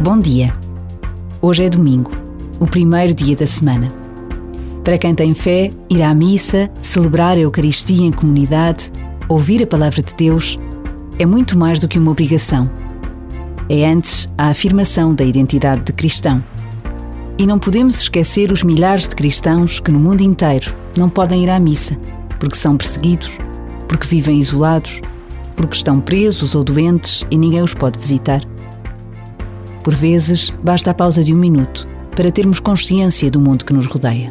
Bom dia. Hoje é domingo, o primeiro dia da semana. Para quem tem fé, ir à missa, celebrar a Eucaristia em comunidade, ouvir a palavra de Deus, é muito mais do que uma obrigação. É antes a afirmação da identidade de cristão. E não podemos esquecer os milhares de cristãos que no mundo inteiro não podem ir à missa, porque são perseguidos, porque vivem isolados, porque estão presos ou doentes e ninguém os pode visitar. Por vezes, basta a pausa de um minuto para termos consciência do mundo que nos rodeia.